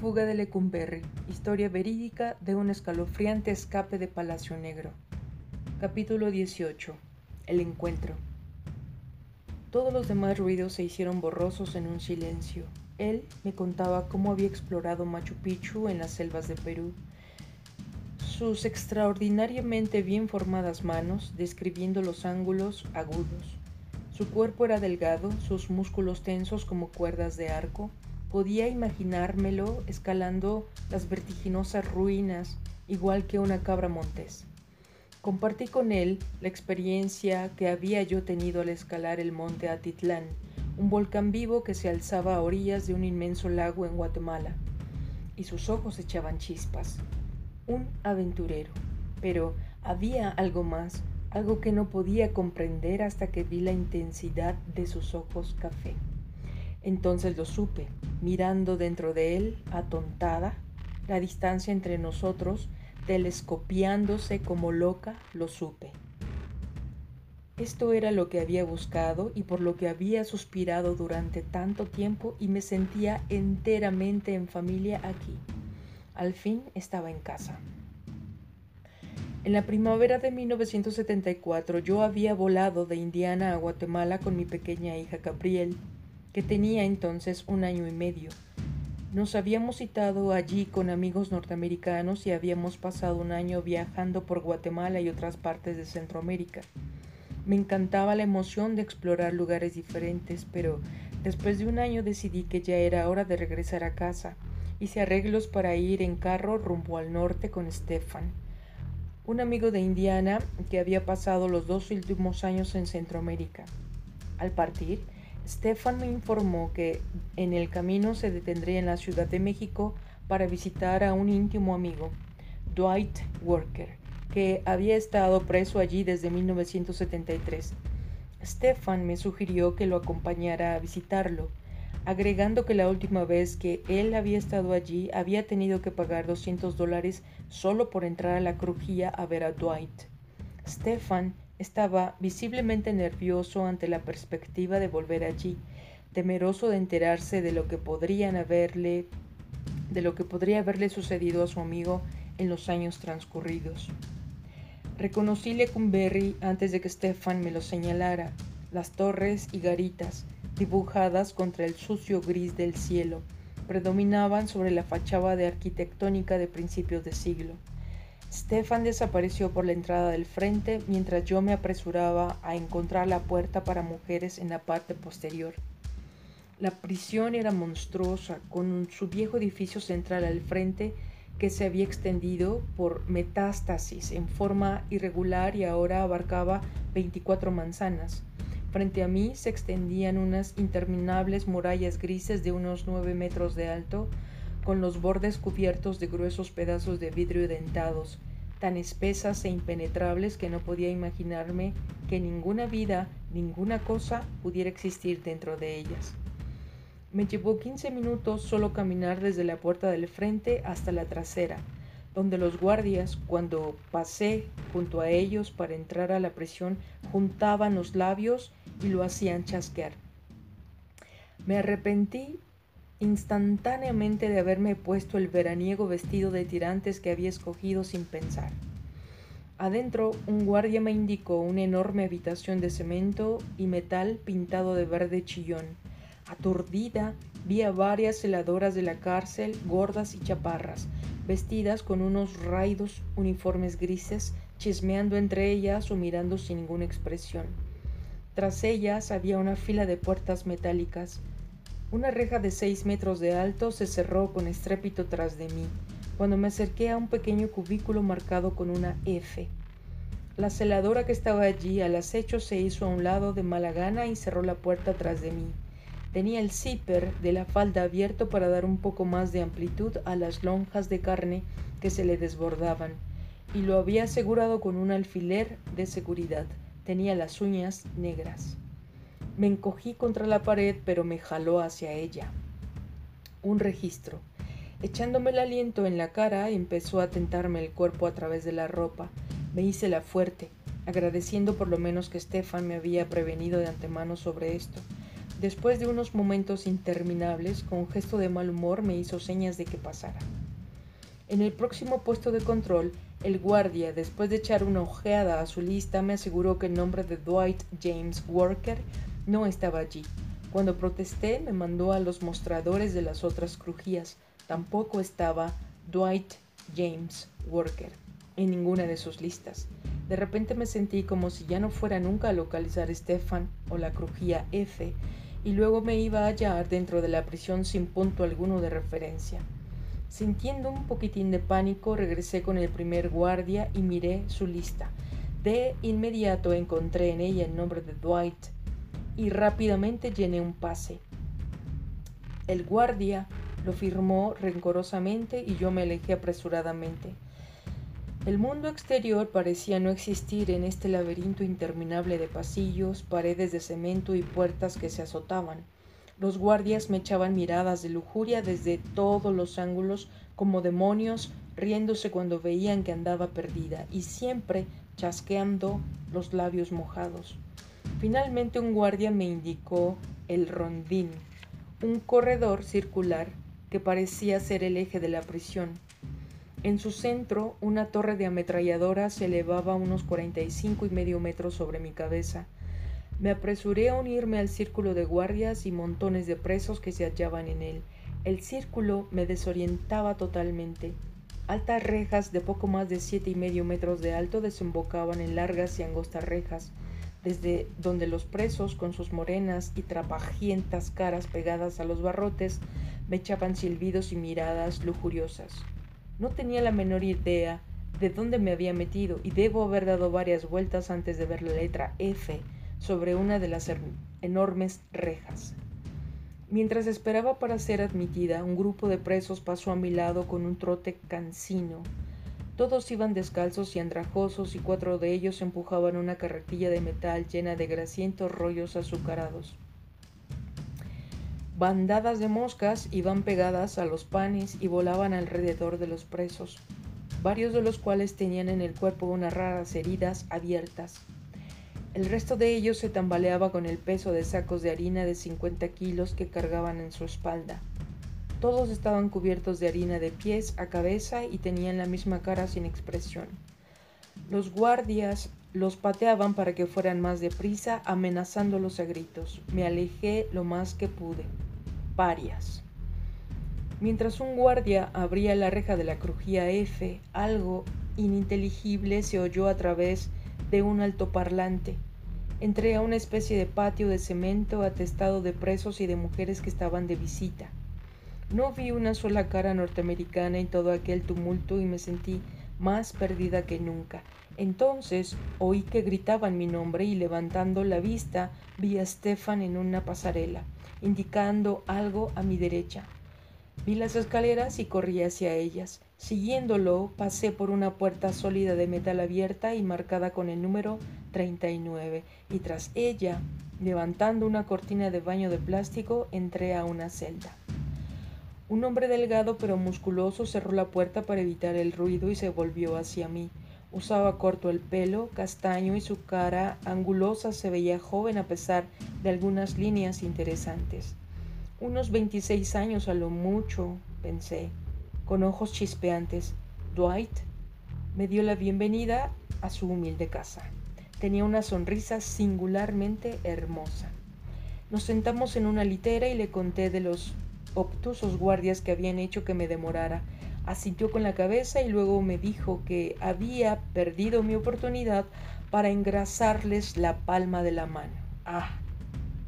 Fuga de Lecumberri, historia verídica de un escalofriante escape de Palacio Negro. Capítulo 18. El encuentro. Todos los demás ruidos se hicieron borrosos en un silencio. Él me contaba cómo había explorado Machu Picchu en las selvas de Perú. Sus extraordinariamente bien formadas manos describiendo los ángulos agudos. Su cuerpo era delgado, sus músculos tensos como cuerdas de arco, Podía imaginármelo escalando las vertiginosas ruinas, igual que una cabra montés. Compartí con él la experiencia que había yo tenido al escalar el monte Atitlán, un volcán vivo que se alzaba a orillas de un inmenso lago en Guatemala, y sus ojos echaban chispas. Un aventurero. Pero había algo más, algo que no podía comprender hasta que vi la intensidad de sus ojos café. Entonces lo supe, mirando dentro de él, atontada, la distancia entre nosotros, telescopiándose como loca, lo supe. Esto era lo que había buscado y por lo que había suspirado durante tanto tiempo y me sentía enteramente en familia aquí. Al fin estaba en casa. En la primavera de 1974 yo había volado de Indiana a Guatemala con mi pequeña hija Gabriel que tenía entonces un año y medio. Nos habíamos citado allí con amigos norteamericanos y habíamos pasado un año viajando por Guatemala y otras partes de Centroamérica. Me encantaba la emoción de explorar lugares diferentes, pero después de un año decidí que ya era hora de regresar a casa. Hice arreglos para ir en carro rumbo al norte con Stefan, un amigo de Indiana que había pasado los dos últimos años en Centroamérica. Al partir, Stefan me informó que en el camino se detendría en la Ciudad de México para visitar a un íntimo amigo, Dwight Worker, que había estado preso allí desde 1973. Stefan me sugirió que lo acompañara a visitarlo, agregando que la última vez que él había estado allí había tenido que pagar 200 dólares solo por entrar a la crujía a ver a Dwight. Stefan estaba visiblemente nervioso ante la perspectiva de volver allí, temeroso de enterarse de lo que podrían haberle de lo que podría haberle sucedido a su amigo en los años transcurridos. Reconocí Lecumberri antes de que Stefan me lo señalara, las torres y garitas, dibujadas contra el sucio gris del cielo, predominaban sobre la fachada de arquitectónica de principios de siglo. Stefan desapareció por la entrada del frente mientras yo me apresuraba a encontrar la puerta para mujeres en la parte posterior. La prisión era monstruosa, con su viejo edificio central al frente que se había extendido por metástasis en forma irregular y ahora abarcaba 24 manzanas. Frente a mí se extendían unas interminables murallas grises de unos 9 metros de alto, con los bordes cubiertos de gruesos pedazos de vidrio dentados, tan espesas e impenetrables que no podía imaginarme que ninguna vida, ninguna cosa pudiera existir dentro de ellas. Me llevó quince minutos solo caminar desde la puerta del frente hasta la trasera, donde los guardias, cuando pasé junto a ellos para entrar a la prisión, juntaban los labios y lo hacían chasquear. Me arrepentí instantáneamente de haberme puesto el veraniego vestido de tirantes que había escogido sin pensar. Adentro, un guardia me indicó una enorme habitación de cemento y metal pintado de verde chillón. Aturdida, vi a varias celadoras de la cárcel, gordas y chaparras, vestidas con unos raidos uniformes grises, chismeando entre ellas o mirando sin ninguna expresión. Tras ellas había una fila de puertas metálicas, una reja de seis metros de alto se cerró con estrépito tras de mí, cuando me acerqué a un pequeño cubículo marcado con una F. La celadora que estaba allí al acecho se hizo a un lado de mala gana y cerró la puerta tras de mí. Tenía el zipper de la falda abierto para dar un poco más de amplitud a las lonjas de carne que se le desbordaban, y lo había asegurado con un alfiler de seguridad. Tenía las uñas negras. Me encogí contra la pared, pero me jaló hacia ella. Un registro. Echándome el aliento en la cara, empezó a tentarme el cuerpo a través de la ropa. Me hice la fuerte, agradeciendo por lo menos que Stefan me había prevenido de antemano sobre esto. Después de unos momentos interminables, con gesto de mal humor me hizo señas de que pasara. En el próximo puesto de control, el guardia, después de echar una ojeada a su lista, me aseguró que el nombre de Dwight James Worker no estaba allí. Cuando protesté, me mandó a los mostradores de las otras crujías. Tampoco estaba Dwight James Worker en ninguna de sus listas. De repente me sentí como si ya no fuera nunca a localizar Stefan o la crujía F, y luego me iba a hallar dentro de la prisión sin punto alguno de referencia. Sintiendo un poquitín de pánico, regresé con el primer guardia y miré su lista. De inmediato encontré en ella el nombre de Dwight y rápidamente llené un pase. El guardia lo firmó rencorosamente y yo me alejé apresuradamente. El mundo exterior parecía no existir en este laberinto interminable de pasillos, paredes de cemento y puertas que se azotaban. Los guardias me echaban miradas de lujuria desde todos los ángulos como demonios, riéndose cuando veían que andaba perdida y siempre chasqueando los labios mojados. Finalmente un guardia me indicó el rondín, un corredor circular que parecía ser el eje de la prisión. En su centro, una torre de ametralladora se elevaba unos 45 y medio metros sobre mi cabeza. Me apresuré a unirme al círculo de guardias y montones de presos que se hallaban en él. El círculo me desorientaba totalmente. Altas rejas de poco más de siete y medio metros de alto desembocaban en largas y angostas rejas, desde donde los presos, con sus morenas y trapajientas caras pegadas a los barrotes, me echaban silbidos y miradas lujuriosas. No tenía la menor idea de dónde me había metido y debo haber dado varias vueltas antes de ver la letra F sobre una de las enormes rejas. Mientras esperaba para ser admitida, un grupo de presos pasó a mi lado con un trote cansino. Todos iban descalzos y andrajosos y cuatro de ellos empujaban una carretilla de metal llena de grasientos rollos azucarados. Bandadas de moscas iban pegadas a los panes y volaban alrededor de los presos, varios de los cuales tenían en el cuerpo unas raras heridas abiertas. El resto de ellos se tambaleaba con el peso de sacos de harina de 50 kilos que cargaban en su espalda. Todos estaban cubiertos de harina de pies a cabeza y tenían la misma cara sin expresión. Los guardias los pateaban para que fueran más deprisa, amenazándolos a gritos. Me alejé lo más que pude parias. Mientras un guardia abría la reja de la crujía F, algo ininteligible se oyó a través de un altoparlante. Entré a una especie de patio de cemento atestado de presos y de mujeres que estaban de visita. No vi una sola cara norteamericana en todo aquel tumulto y me sentí más perdida que nunca. Entonces oí que gritaban mi nombre y levantando la vista vi a Stefan en una pasarela indicando algo a mi derecha. Vi las escaleras y corrí hacia ellas. Siguiéndolo, pasé por una puerta sólida de metal abierta y marcada con el número 39, y tras ella, levantando una cortina de baño de plástico, entré a una celda. Un hombre delgado pero musculoso cerró la puerta para evitar el ruido y se volvió hacia mí. Usaba corto el pelo, castaño y su cara angulosa se veía joven a pesar de algunas líneas interesantes. Unos 26 años a lo mucho, pensé, con ojos chispeantes. Dwight me dio la bienvenida a su humilde casa. Tenía una sonrisa singularmente hermosa. Nos sentamos en una litera y le conté de los obtusos guardias que habían hecho que me demorara Asintió con la cabeza y luego me dijo que había perdido mi oportunidad para engrasarles la palma de la mano. Ah,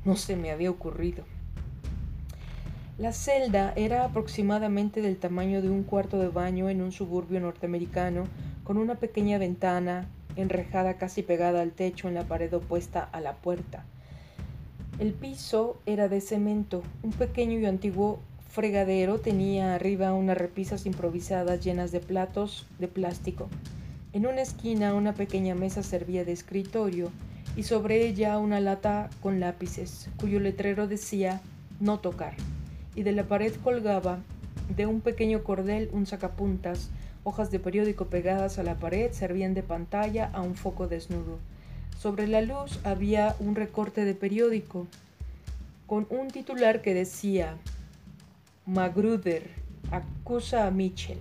no se me había ocurrido. La celda era aproximadamente del tamaño de un cuarto de baño en un suburbio norteamericano, con una pequeña ventana enrejada casi pegada al techo en la pared opuesta a la puerta. El piso era de cemento, un pequeño y antiguo fregadero tenía arriba unas repisas improvisadas llenas de platos de plástico. En una esquina una pequeña mesa servía de escritorio y sobre ella una lata con lápices, cuyo letrero decía no tocar, y de la pared colgaba de un pequeño cordel un sacapuntas, hojas de periódico pegadas a la pared servían de pantalla a un foco desnudo. Sobre la luz había un recorte de periódico con un titular que decía Magruder acusa a Mitchell.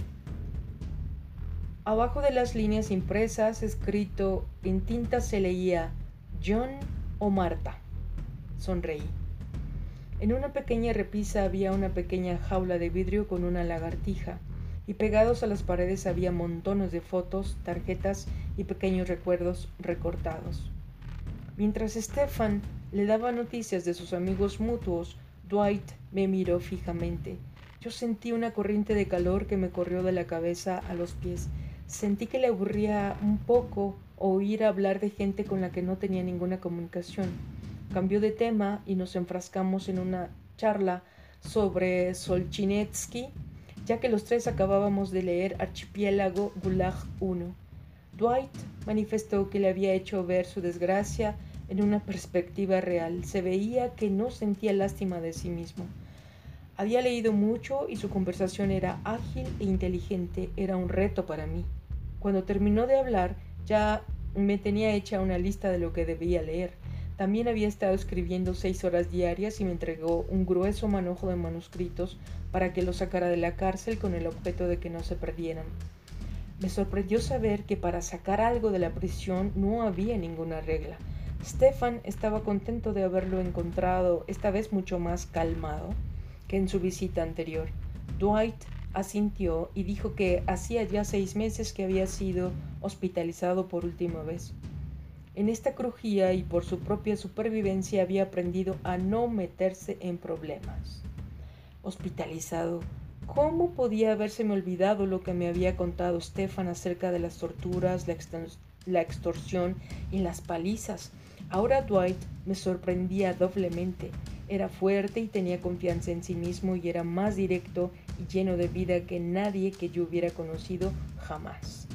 Abajo de las líneas impresas, escrito en tinta, se leía John o Marta. Sonreí. En una pequeña repisa había una pequeña jaula de vidrio con una lagartija, y pegados a las paredes había montones de fotos, tarjetas y pequeños recuerdos recortados. Mientras Stefan le daba noticias de sus amigos mutuos, Dwight me miró fijamente. Yo sentí una corriente de calor que me corrió de la cabeza a los pies. Sentí que le aburría un poco oír hablar de gente con la que no tenía ninguna comunicación. Cambió de tema y nos enfrascamos en una charla sobre Solchinetsky, ya que los tres acabábamos de leer Archipiélago Gulag I. Dwight manifestó que le había hecho ver su desgracia en una perspectiva real. Se veía que no sentía lástima de sí mismo. Había leído mucho y su conversación era ágil e inteligente. Era un reto para mí. Cuando terminó de hablar, ya me tenía hecha una lista de lo que debía leer. También había estado escribiendo seis horas diarias y me entregó un grueso manojo de manuscritos para que los sacara de la cárcel con el objeto de que no se perdieran. Me sorprendió saber que para sacar algo de la prisión no había ninguna regla. Stefan estaba contento de haberlo encontrado, esta vez mucho más calmado que en su visita anterior. Dwight asintió y dijo que hacía ya seis meses que había sido hospitalizado por última vez. En esta crujía y por su propia supervivencia había aprendido a no meterse en problemas. Hospitalizado. ¿Cómo podía habérseme olvidado lo que me había contado Stefan acerca de las torturas, la, extorsión y las palizas? Ahora Dwight me sorprendía doblemente. Era fuerte y tenía confianza en sí mismo y era más directo y lleno de vida que nadie que yo hubiera conocido jamás.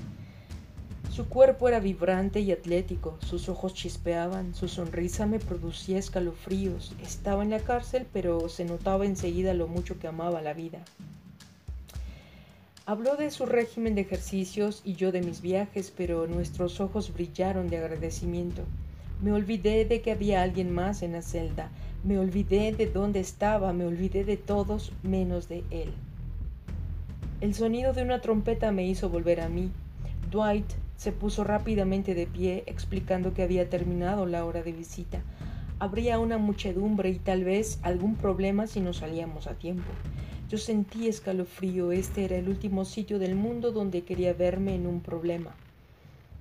Su cuerpo era vibrante y atlético, sus ojos chispeaban, su sonrisa me producía escalofríos. Estaba en la cárcel, pero se notaba enseguida lo mucho que amaba la vida. Habló de su régimen de ejercicios y yo de mis viajes, pero nuestros ojos brillaron de agradecimiento. Me olvidé de que había alguien más en la celda, me olvidé de dónde estaba, me olvidé de todos menos de él. El sonido de una trompeta me hizo volver a mí. Dwight se puso rápidamente de pie, explicando que había terminado la hora de visita. Habría una muchedumbre y tal vez algún problema si no salíamos a tiempo. Yo sentí escalofrío, este era el último sitio del mundo donde quería verme en un problema.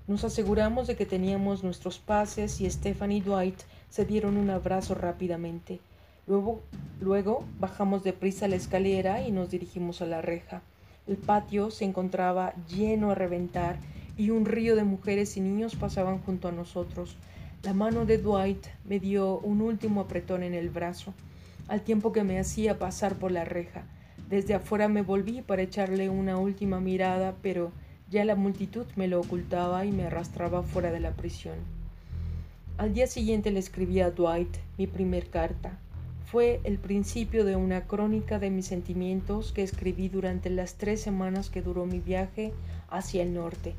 Nos aseguramos de que teníamos nuestros pases y Stephanie y Dwight se dieron un abrazo rápidamente. Luego, luego bajamos deprisa la escalera y nos dirigimos a la reja. El patio se encontraba lleno a reventar y un río de mujeres y niños pasaban junto a nosotros. La mano de Dwight me dio un último apretón en el brazo, al tiempo que me hacía pasar por la reja. Desde afuera me volví para echarle una última mirada, pero ya la multitud me lo ocultaba y me arrastraba fuera de la prisión. Al día siguiente le escribí a Dwight mi primer carta. Fue el principio de una crónica de mis sentimientos que escribí durante las tres semanas que duró mi viaje hacia el norte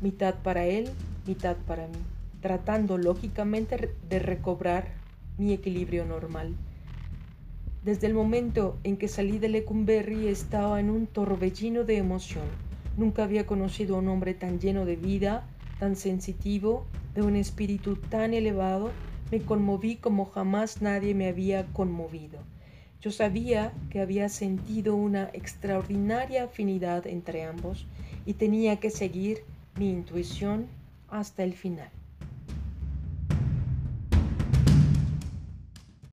mitad para él, mitad para mí, tratando lógicamente de recobrar mi equilibrio normal. Desde el momento en que salí de Lecumberri estaba en un torbellino de emoción. Nunca había conocido a un hombre tan lleno de vida, tan sensitivo, de un espíritu tan elevado. Me conmoví como jamás nadie me había conmovido. Yo sabía que había sentido una extraordinaria afinidad entre ambos y tenía que seguir mi intuición hasta el final.